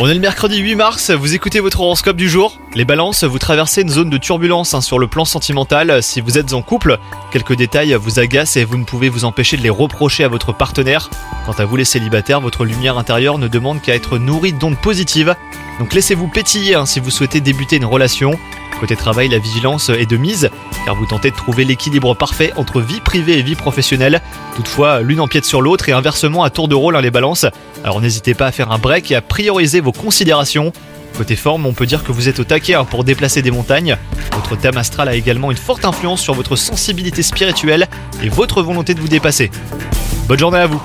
On est le mercredi 8 mars, vous écoutez votre horoscope du jour? Les balances, vous traversez une zone de turbulence hein, sur le plan sentimental. Si vous êtes en couple, quelques détails vous agacent et vous ne pouvez vous empêcher de les reprocher à votre partenaire. Quant à vous les célibataires, votre lumière intérieure ne demande qu'à être nourrie d'ondes positives. Donc laissez-vous pétiller hein, si vous souhaitez débuter une relation. Côté travail, la vigilance est de mise, car vous tentez de trouver l'équilibre parfait entre vie privée et vie professionnelle. Toutefois, l'une empiète sur l'autre et inversement à tour de rôle hein, les balances. Alors n'hésitez pas à faire un break et à prioriser vos considérations. Côté forme, on peut dire que vous êtes au taquet hein, pour déplacer des montagnes. Votre thème astral a également une forte influence sur votre sensibilité spirituelle et votre volonté de vous dépasser. Bonne journée à vous